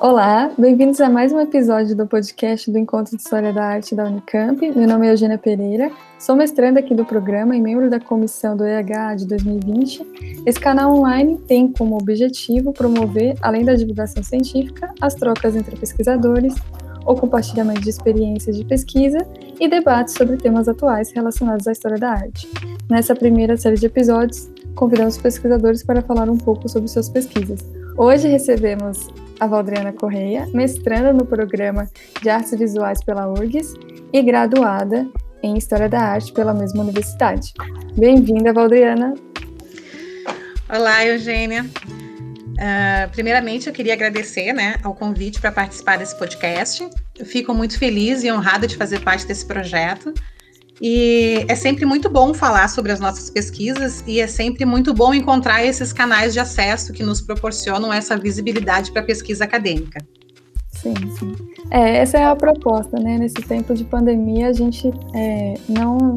Olá, bem-vindos a mais um episódio do podcast do Encontro de História da Arte da Unicamp. Meu nome é Eugênia Pereira, sou mestranda aqui do programa e membro da comissão do EH de 2020. Esse canal online tem como objetivo promover, além da divulgação científica, as trocas entre pesquisadores, o compartilhamento de experiências de pesquisa e debates sobre temas atuais relacionados à história da arte. Nessa primeira série de episódios, convidamos pesquisadores para falar um pouco sobre suas pesquisas. Hoje recebemos a Valdriana Correia, mestranda no programa de Artes Visuais pela URGS e graduada em História da Arte pela mesma universidade. Bem-vinda, Valdriana. Olá, Eugênia. Uh, primeiramente, eu queria agradecer né, ao convite para participar desse podcast. Eu fico muito feliz e honrada de fazer parte desse projeto e é sempre muito bom falar sobre as nossas pesquisas e é sempre muito bom encontrar esses canais de acesso que nos proporcionam essa visibilidade para a pesquisa acadêmica. Sim, sim. É, essa é a proposta, né? Nesse tempo de pandemia, a gente é, não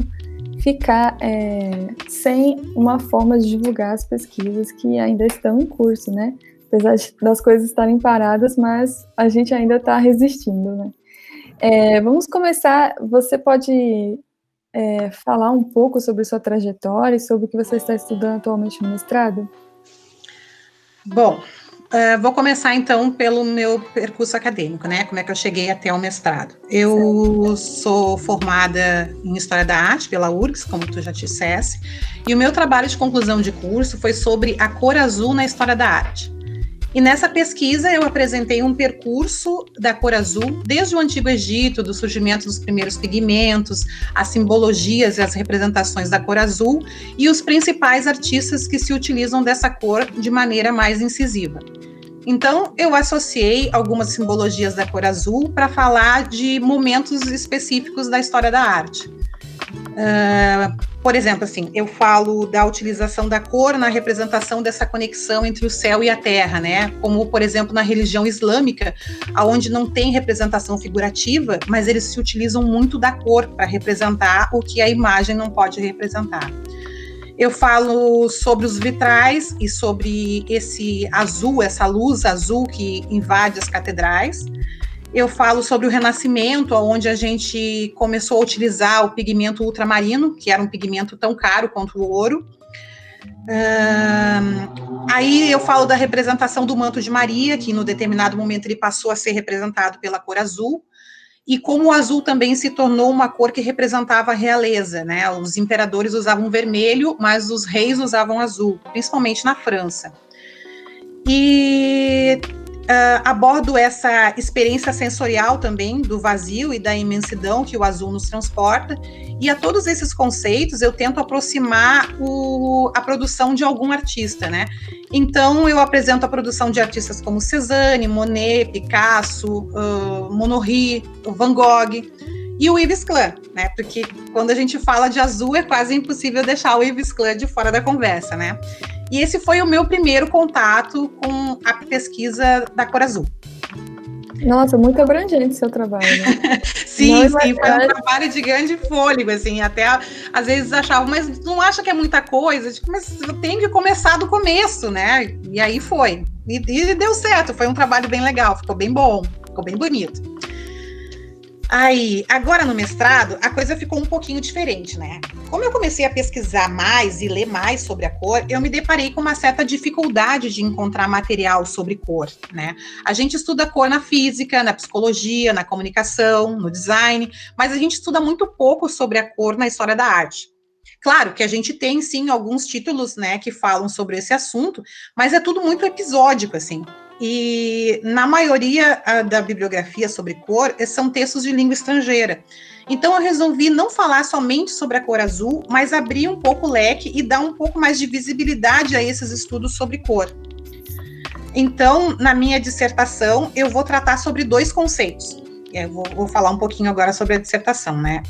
ficar é, sem uma forma de divulgar as pesquisas que ainda estão em curso, né? Apesar das coisas estarem paradas, mas a gente ainda está resistindo, né? É, vamos começar. Você pode é, falar um pouco sobre sua trajetória e sobre o que você está estudando atualmente no mestrado? Bom, uh, vou começar então pelo meu percurso acadêmico, né? Como é que eu cheguei até o mestrado. Eu sou formada em História da Arte pela URGS, como tu já dissesse, e o meu trabalho de conclusão de curso foi sobre a cor azul na história da arte. E nessa pesquisa eu apresentei um percurso da cor azul, desde o Antigo Egito, do surgimento dos primeiros pigmentos, as simbologias e as representações da cor azul e os principais artistas que se utilizam dessa cor de maneira mais incisiva. Então, eu associei algumas simbologias da cor azul para falar de momentos específicos da história da arte. Uh, por exemplo, assim, eu falo da utilização da cor na representação dessa conexão entre o céu e a terra, né? Como, por exemplo, na religião islâmica, aonde não tem representação figurativa, mas eles se utilizam muito da cor para representar o que a imagem não pode representar. Eu falo sobre os vitrais e sobre esse azul, essa luz azul que invade as catedrais. Eu falo sobre o Renascimento, onde a gente começou a utilizar o pigmento ultramarino, que era um pigmento tão caro quanto o ouro. Aí eu falo da representação do manto de Maria, que no determinado momento ele passou a ser representado pela cor azul, e como o azul também se tornou uma cor que representava a realeza, né? Os imperadores usavam vermelho, mas os reis usavam azul, principalmente na França. E Uh, abordo essa experiência sensorial também do vazio e da imensidão que o azul nos transporta, e a todos esses conceitos eu tento aproximar o, a produção de algum artista, né? Então eu apresento a produção de artistas como Cezanne, Monet, Picasso, uh, Monory, Van Gogh e o Yves Klein, né? Porque quando a gente fala de azul é quase impossível deixar o Yves Klein de fora da conversa, né? E esse foi o meu primeiro contato com a pesquisa da cor azul. Nossa, muito abrangente seu trabalho. Né? sim, não, sim, foi um trabalho de grande fôlego, assim, até às vezes achava, mas não acha que é muita coisa? Tipo, mas tenho que começar do começo, né? E aí foi. E, e deu certo, foi um trabalho bem legal, ficou bem bom, ficou bem bonito. Aí, agora no mestrado, a coisa ficou um pouquinho diferente, né? Como eu comecei a pesquisar mais e ler mais sobre a cor, eu me deparei com uma certa dificuldade de encontrar material sobre cor, né? A gente estuda cor na física, na psicologia, na comunicação, no design, mas a gente estuda muito pouco sobre a cor na história da arte. Claro que a gente tem sim alguns títulos, né, que falam sobre esse assunto, mas é tudo muito episódico assim. E na maioria a, da bibliografia sobre cor eh, são textos de língua estrangeira. Então eu resolvi não falar somente sobre a cor azul, mas abrir um pouco o leque e dar um pouco mais de visibilidade a esses estudos sobre cor. Então, na minha dissertação, eu vou tratar sobre dois conceitos. Eu vou, vou falar um pouquinho agora sobre a dissertação, né?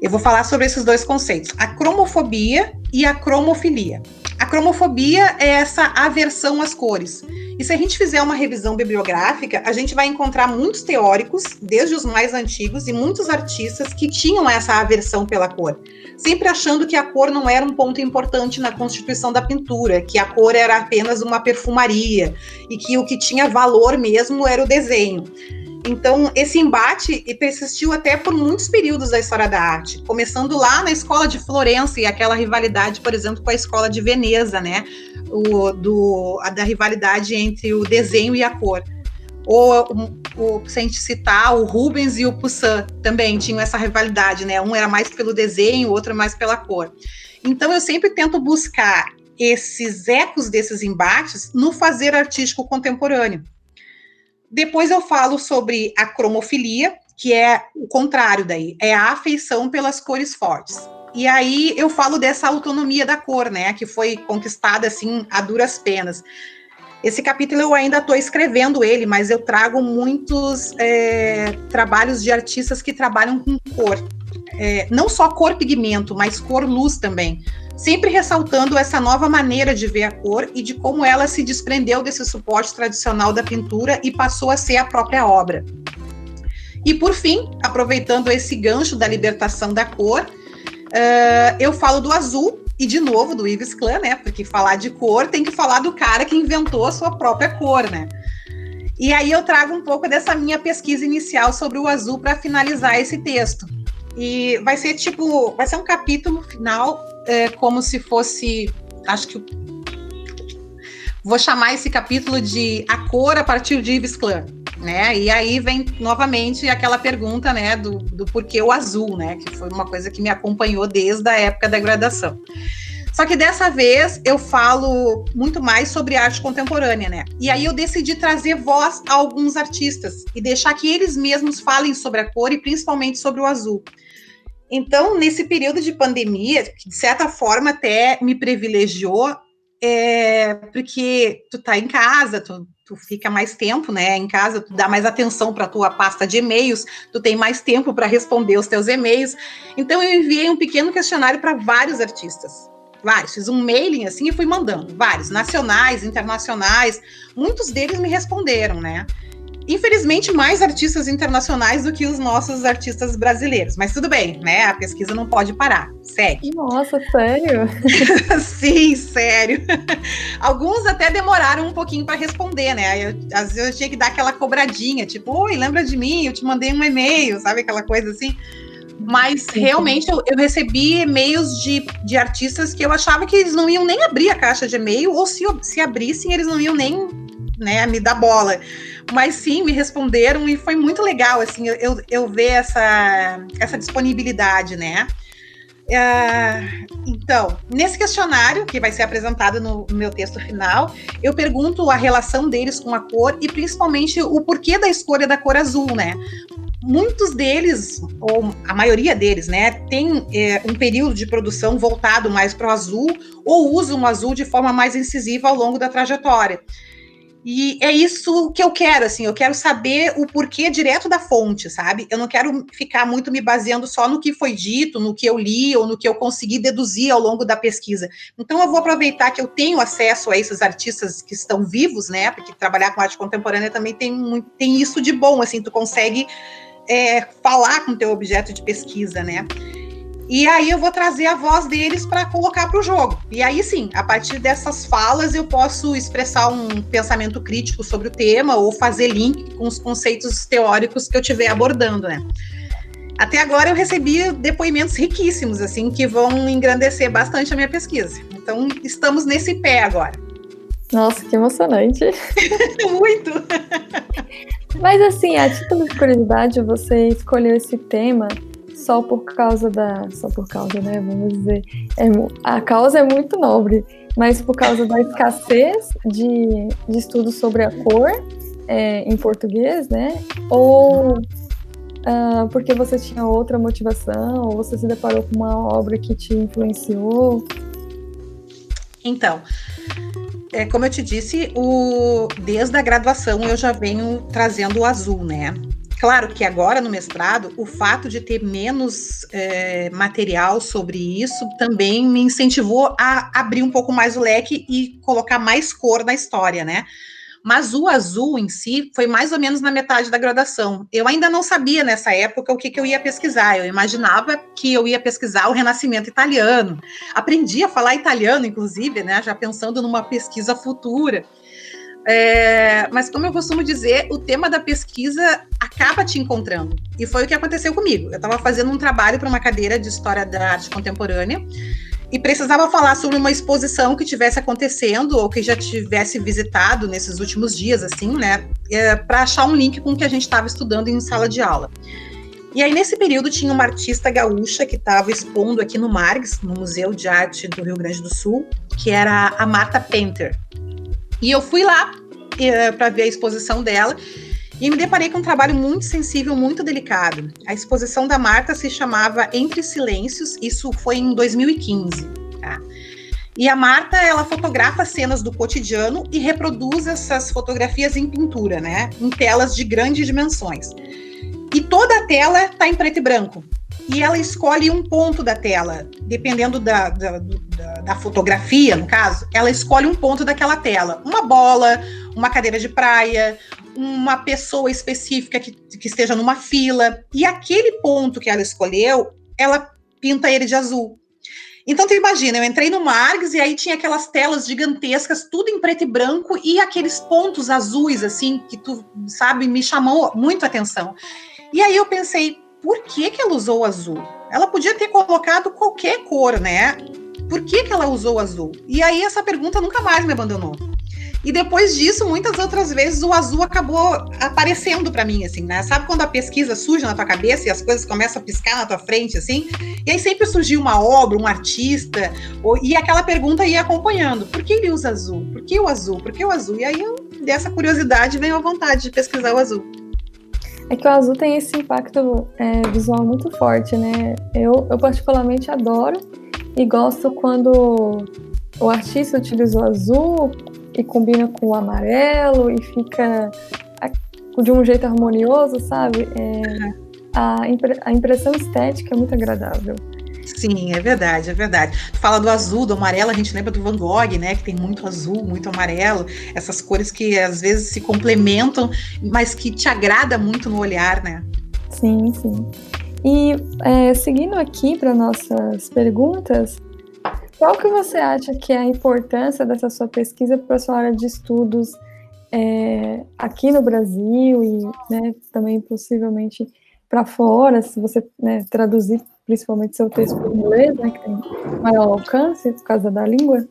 Eu vou falar sobre esses dois conceitos, a cromofobia e a cromofilia. A cromofobia é essa aversão às cores. E se a gente fizer uma revisão bibliográfica, a gente vai encontrar muitos teóricos, desde os mais antigos, e muitos artistas que tinham essa aversão pela cor, sempre achando que a cor não era um ponto importante na constituição da pintura, que a cor era apenas uma perfumaria e que o que tinha valor mesmo era o desenho. Então, esse embate persistiu até por muitos períodos da história da arte, começando lá na escola de Florença e aquela rivalidade, por exemplo, com a escola de Veneza, né? O, do, a da rivalidade entre o desenho e a cor. Ou, o, se a gente citar, o Rubens e o Poussin também tinham essa rivalidade, né? Um era mais pelo desenho, o outro mais pela cor. Então, eu sempre tento buscar esses ecos desses embates no fazer artístico contemporâneo. Depois eu falo sobre a cromofilia, que é o contrário daí, é a afeição pelas cores fortes. E aí eu falo dessa autonomia da cor, né, que foi conquistada assim a duras penas. Esse capítulo eu ainda estou escrevendo ele, mas eu trago muitos é, trabalhos de artistas que trabalham com cor. É, não só cor pigmento, mas cor luz também sempre ressaltando essa nova maneira de ver a cor e de como ela se desprendeu desse suporte tradicional da pintura e passou a ser a própria obra. E por fim, aproveitando esse gancho da libertação da cor, uh, eu falo do azul e de novo do Yves Klein, né? Porque falar de cor tem que falar do cara que inventou a sua própria cor, né? E aí eu trago um pouco dessa minha pesquisa inicial sobre o azul para finalizar esse texto. E vai ser tipo, vai ser um capítulo final é, como se fosse, acho que vou chamar esse capítulo de A Cor a partir de Yves Klein, né? E aí vem novamente aquela pergunta, né, do, do porquê o azul, né? Que foi uma coisa que me acompanhou desde a época da graduação. Só que dessa vez eu falo muito mais sobre arte contemporânea, né? E aí eu decidi trazer voz a alguns artistas e deixar que eles mesmos falem sobre a cor e principalmente sobre o azul. Então, nesse período de pandemia, que de certa forma até me privilegiou, é, porque tu tá em casa, tu, tu fica mais tempo, né, em casa, tu dá mais atenção para tua pasta de e-mails, tu tem mais tempo para responder os teus e-mails. Então, eu enviei um pequeno questionário para vários artistas. Vários, fiz um mailing assim e fui mandando, vários, nacionais, internacionais, muitos deles me responderam, né? Infelizmente, mais artistas internacionais do que os nossos artistas brasileiros. Mas tudo bem, né? A pesquisa não pode parar. Segue. Nossa, sério? Sim, sério. Alguns até demoraram um pouquinho para responder, né? Eu, às vezes eu tinha que dar aquela cobradinha, tipo, oi, lembra de mim? Eu te mandei um e-mail, sabe? Aquela coisa assim. Mas realmente eu, eu recebi e-mails de, de artistas que eu achava que eles não iam nem abrir a caixa de e-mail, ou se, se abrissem, eles não iam nem né, me dar bola. Mas sim, me responderam e foi muito legal, assim, eu, eu ver essa, essa disponibilidade, né? Uh, então, nesse questionário, que vai ser apresentado no, meu texto final, eu pergunto a relação deles com a cor e principalmente o porquê da escolha da cor azul, né? Muitos deles, ou a maioria deles, né, tem é, um período de produção voltado mais para o azul ou usam o azul de forma mais incisiva ao longo da trajetória. E é isso que eu quero, assim, eu quero saber o porquê direto da fonte, sabe? Eu não quero ficar muito me baseando só no que foi dito, no que eu li ou no que eu consegui deduzir ao longo da pesquisa. Então eu vou aproveitar que eu tenho acesso a esses artistas que estão vivos, né? Porque trabalhar com arte contemporânea também tem, muito, tem isso de bom, assim, tu consegue é, falar com o teu objeto de pesquisa, né? E aí eu vou trazer a voz deles para colocar para o jogo. E aí sim, a partir dessas falas eu posso expressar um pensamento crítico sobre o tema ou fazer link com os conceitos teóricos que eu estiver abordando, né? Até agora eu recebi depoimentos riquíssimos, assim, que vão engrandecer bastante a minha pesquisa. Então, estamos nesse pé agora. Nossa, que emocionante. Muito! Mas assim, a título de curiosidade, você escolheu esse tema só por causa da. Só por causa, né? Vamos dizer. É, a causa é muito nobre, mas por causa da escassez de, de estudos sobre a cor é, em português, né? Ou uh, porque você tinha outra motivação, ou você se deparou com uma obra que te influenciou? Então. É, como eu te disse, o, desde a graduação eu já venho trazendo o azul, né? Claro que agora no mestrado, o fato de ter menos é, material sobre isso também me incentivou a abrir um pouco mais o leque e colocar mais cor na história, né? Mas o azul em si foi mais ou menos na metade da graduação. Eu ainda não sabia nessa época o que, que eu ia pesquisar. Eu imaginava que eu ia pesquisar o Renascimento italiano. Aprendi a falar italiano, inclusive, né? Já pensando numa pesquisa futura. É, mas como eu costumo dizer, o tema da pesquisa acaba te encontrando. E foi o que aconteceu comigo. Eu estava fazendo um trabalho para uma cadeira de história da arte contemporânea e precisava falar sobre uma exposição que tivesse acontecendo ou que já tivesse visitado nesses últimos dias, assim, né, é, para achar um link com o que a gente estava estudando em sala de aula. E aí, nesse período, tinha uma artista gaúcha que estava expondo aqui no Margs, no Museu de Arte do Rio Grande do Sul, que era a Marta Painter. E eu fui lá é, para ver a exposição dela e me deparei com um trabalho muito sensível, muito delicado. A exposição da Marta se chamava Entre Silêncios, isso foi em 2015. Tá? E a Marta, ela fotografa cenas do cotidiano e reproduz essas fotografias em pintura, né? Em telas de grandes dimensões. E toda a tela está em preto e branco. E ela escolhe um ponto da tela, dependendo da, da, da, da fotografia, no caso, ela escolhe um ponto daquela tela. Uma bola, uma cadeira de praia, uma pessoa específica que, que esteja numa fila, e aquele ponto que ela escolheu, ela pinta ele de azul. Então, tu imagina, eu entrei no Margs e aí tinha aquelas telas gigantescas, tudo em preto e branco, e aqueles pontos azuis, assim, que tu, sabe, me chamou muito a atenção. E aí eu pensei, por que que ela usou azul? Ela podia ter colocado qualquer cor, né? Por que que ela usou azul? E aí essa pergunta nunca mais me abandonou. E depois disso, muitas outras vezes o azul acabou aparecendo para mim, assim, né? Sabe quando a pesquisa surge na tua cabeça e as coisas começam a piscar na tua frente, assim? E aí sempre surgiu uma obra, um artista, ou, e aquela pergunta ia acompanhando: por que ele usa azul? Por que o azul? Por que o azul? E aí, eu, dessa curiosidade, veio a vontade de pesquisar o azul. É que o azul tem esse impacto é, visual muito forte, né? Eu, eu particularmente adoro e gosto quando o artista utiliza o azul e combina com o amarelo e fica de um jeito harmonioso, sabe? É, a, impre a impressão estética é muito agradável. Sim, é verdade, é verdade. Fala do azul, do amarelo, a gente lembra do Van Gogh, né? Que tem muito azul, muito amarelo, essas cores que às vezes se complementam, mas que te agrada muito no olhar, né? Sim, sim. E é, seguindo aqui para nossas perguntas, qual que você acha que é a importância dessa sua pesquisa para a sua área de estudos é, aqui no Brasil e né, também possivelmente para fora, se você né, traduzir principalmente seu texto para inglês, né, que tem maior alcance por causa da língua?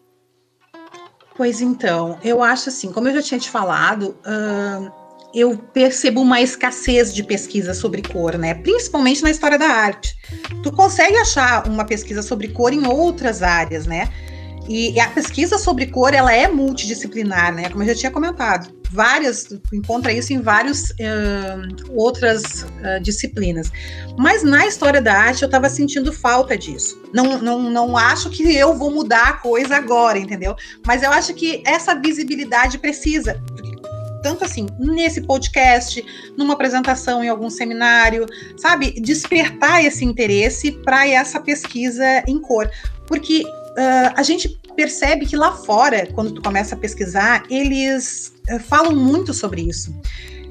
Pois então, eu acho assim, como eu já tinha te falado, uh, eu percebo uma escassez de pesquisa sobre cor, né? Principalmente na história da arte. Tu consegue achar uma pesquisa sobre cor em outras áreas, né? E a pesquisa sobre cor, ela é multidisciplinar, né? Como eu já tinha comentado. Várias, tu encontra isso em várias uh, outras uh, disciplinas. Mas na história da arte, eu estava sentindo falta disso. Não, não, não acho que eu vou mudar a coisa agora, entendeu? Mas eu acho que essa visibilidade precisa. Tanto assim, nesse podcast, numa apresentação em algum seminário, sabe? Despertar esse interesse para essa pesquisa em cor. Porque uh, a gente percebe que lá fora, quando tu começa a pesquisar, eles uh, falam muito sobre isso.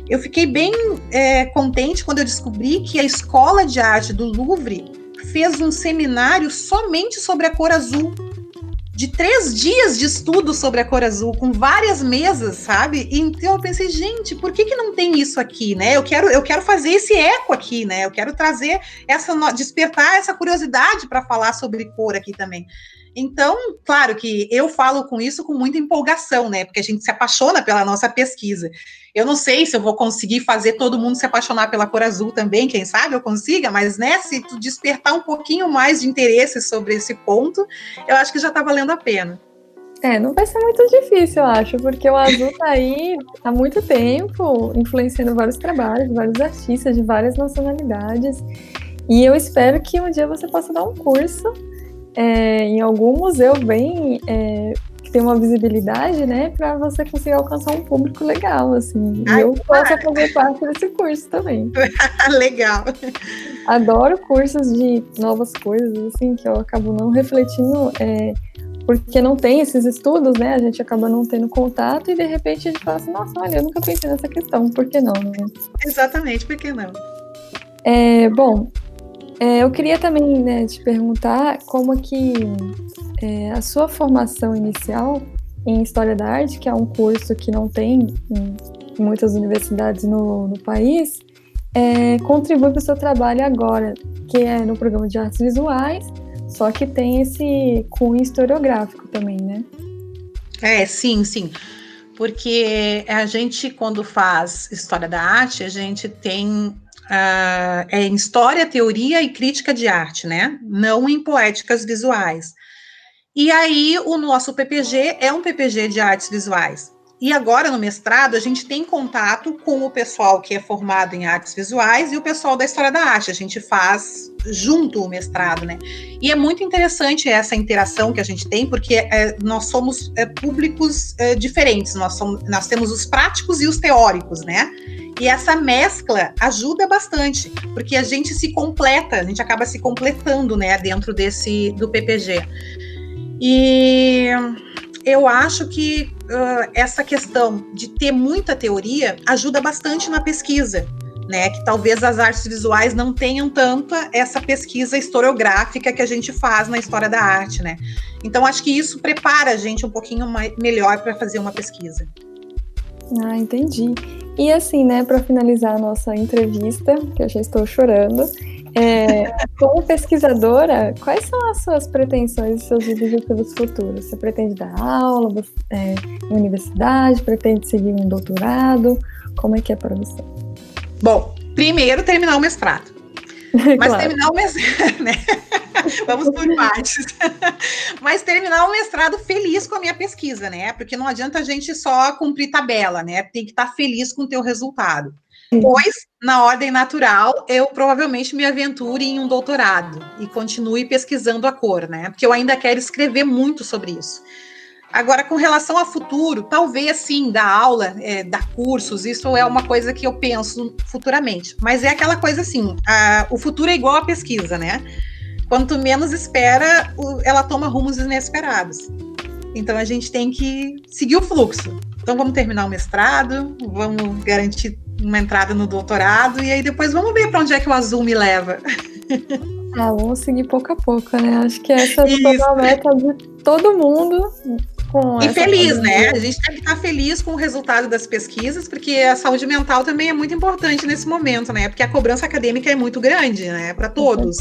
Eu fiquei bem é, contente quando eu descobri que a Escola de Arte do Louvre fez um seminário somente sobre a cor azul de três dias de estudo sobre a cor azul, com várias mesas, sabe? Então eu pensei, gente, por que, que não tem isso aqui, né? Eu quero, eu quero fazer esse eco aqui, né? Eu quero trazer essa, despertar essa curiosidade para falar sobre cor aqui também. Então, claro que eu falo com isso com muita empolgação, né? Porque a gente se apaixona pela nossa pesquisa. Eu não sei se eu vou conseguir fazer todo mundo se apaixonar pela cor azul também, quem sabe eu consiga, mas né, se despertar um pouquinho mais de interesse sobre esse ponto, eu acho que já está valendo a pena. É, não vai ser muito difícil, eu acho, porque o azul está aí há muito tempo, influenciando vários trabalhos, vários artistas de várias nacionalidades. E eu espero que um dia você possa dar um curso é, em algum museu bem é, que tem uma visibilidade, né, para você conseguir alcançar um público legal, assim. Ai, e eu posso fazer parte desse curso também. legal. Adoro cursos de novas coisas, assim, que eu acabo não refletindo, é, porque não tem esses estudos, né? A gente acaba não tendo contato e de repente a gente fala assim, nossa, olha, eu nunca pensei nessa questão, por que não, né? Exatamente, por que não? É, bom, é, eu queria também né, te perguntar como que é, a sua formação inicial em História da Arte, que é um curso que não tem em muitas universidades no, no país, é, contribui para o seu trabalho agora, que é no programa de artes visuais, só que tem esse cunho historiográfico também, né? É, sim, sim. Porque a gente, quando faz História da Arte, a gente tem uh, é em história, teoria e crítica de arte, né? Não em poéticas visuais. E aí, o nosso PPG é um PPG de artes visuais. E agora, no mestrado, a gente tem contato com o pessoal que é formado em artes visuais e o pessoal da história da arte. A gente faz junto o mestrado, né? E é muito interessante essa interação que a gente tem, porque é, nós somos é, públicos é, diferentes. Nós, somos, nós temos os práticos e os teóricos, né? E essa mescla ajuda bastante, porque a gente se completa, a gente acaba se completando, né, dentro desse do PPG. E eu acho que uh, essa questão de ter muita teoria ajuda bastante na pesquisa, né? Que talvez as artes visuais não tenham tanta essa pesquisa historiográfica que a gente faz na história da arte, né? Então acho que isso prepara a gente um pouquinho mais, melhor para fazer uma pesquisa. Ah, entendi. E assim, né, para finalizar a nossa entrevista, que eu já estou chorando, é, como pesquisadora, quais são as suas pretensões e seus objetivos futuros? Você pretende dar aula é, em universidade? Pretende seguir um doutorado? Como é que é para você? Bom, primeiro terminar o mestrado. Mas claro. terminar o mestrado, né? Vamos por partes. Mas terminar o mestrado feliz com a minha pesquisa, né? Porque não adianta a gente só cumprir tabela, né? Tem que estar feliz com o teu resultado. Pois, na ordem natural, eu provavelmente me aventure em um doutorado e continue pesquisando a cor, né? Porque eu ainda quero escrever muito sobre isso. Agora, com relação ao futuro, talvez sim, dar aula, é, dar cursos, isso é uma coisa que eu penso futuramente. Mas é aquela coisa assim: a, o futuro é igual à pesquisa, né? Quanto menos espera, o, ela toma rumos inesperados. Então a gente tem que seguir o fluxo. Então vamos terminar o mestrado, vamos garantir uma entrada no doutorado e aí depois vamos ver para onde é que o azul me leva. Ah, vamos seguir pouco a pouco, né? Acho que essa é a meta de todo mundo e feliz, né? A gente tem que estar feliz com o resultado das pesquisas, porque a saúde mental também é muito importante nesse momento, né? Porque a cobrança acadêmica é muito grande, né? Para todos.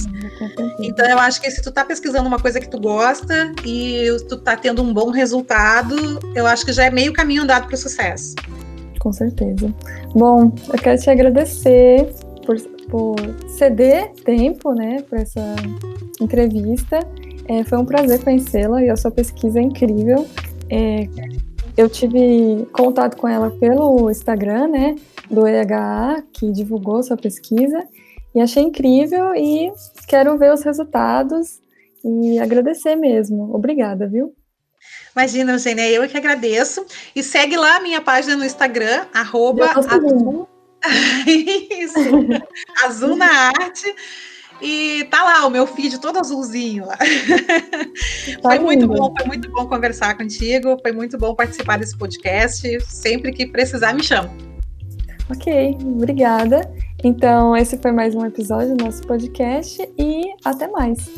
Então eu acho que se tu tá pesquisando uma coisa que tu gosta e tu tá tendo um bom resultado, eu acho que já é meio caminho andado para o sucesso. Com certeza. Bom, eu quero te agradecer por, por ceder tempo, né, para essa entrevista. É, foi um prazer conhecê-la e a sua pesquisa é incrível. É, eu tive contato com ela pelo Instagram, né, do EHA, que divulgou sua pesquisa, e achei incrível e quero ver os resultados e agradecer mesmo. Obrigada, viu? Imagina, Eugênia, eu que agradeço. E segue lá a minha página no Instagram, arroba azul. Isso, azul na arte. E tá lá o meu feed todo azulzinho lá. Tá foi muito bom, foi muito bom conversar contigo, foi muito bom participar desse podcast. Sempre que precisar, me chama. Ok, obrigada. Então, esse foi mais um episódio do nosso podcast e até mais.